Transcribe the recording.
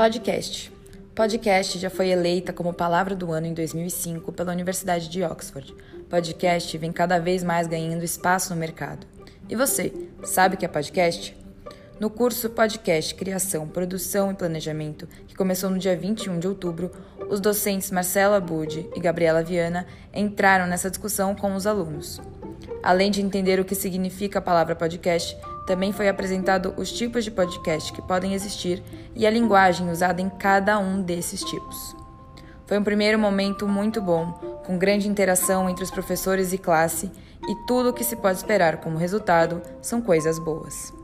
Podcast. Podcast já foi eleita como palavra do ano em 2005 pela Universidade de Oxford. Podcast vem cada vez mais ganhando espaço no mercado. E você, sabe o que é podcast? No curso Podcast Criação, Produção e Planejamento, que começou no dia 21 de outubro, os docentes Marcela Budi e Gabriela Viana entraram nessa discussão com os alunos. Além de entender o que significa a palavra podcast, também foi apresentado os tipos de podcast que podem existir e a linguagem usada em cada um desses tipos. Foi um primeiro momento muito bom, com grande interação entre os professores e classe, e tudo o que se pode esperar como resultado são coisas boas.